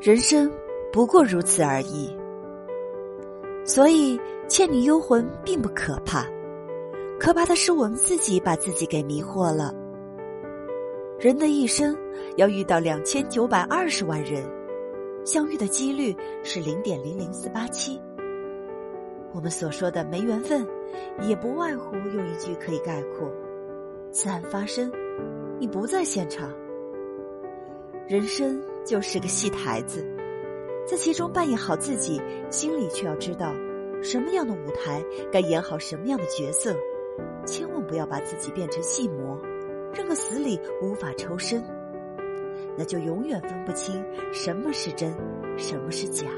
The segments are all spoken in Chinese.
人生不过如此而已。所以，倩女幽魂并不可怕，可怕的是我们自己把自己给迷惑了。人的一生要遇到两千九百二十万人，相遇的几率是零点零零四八七。我们所说的没缘分，也不外乎用一句可以概括：此案发生，你不在现场。人生就是个戏台子。在其中扮演好自己，心里却要知道，什么样的舞台该演好什么样的角色，千万不要把自己变成戏魔，认个死里无法抽身，那就永远分不清什么是真，什么是假，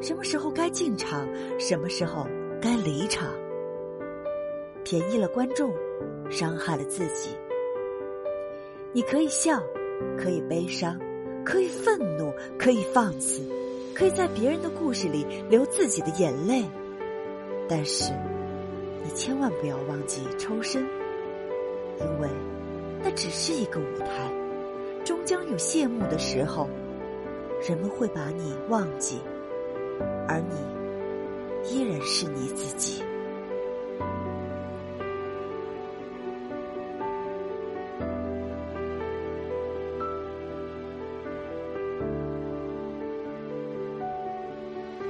什么时候该进场，什么时候该离场，便宜了观众，伤害了自己。你可以笑，可以悲伤。可以愤怒，可以放肆，可以在别人的故事里流自己的眼泪，但是你千万不要忘记抽身，因为那只是一个舞台，终将有谢幕的时候，人们会把你忘记，而你依然是你自己。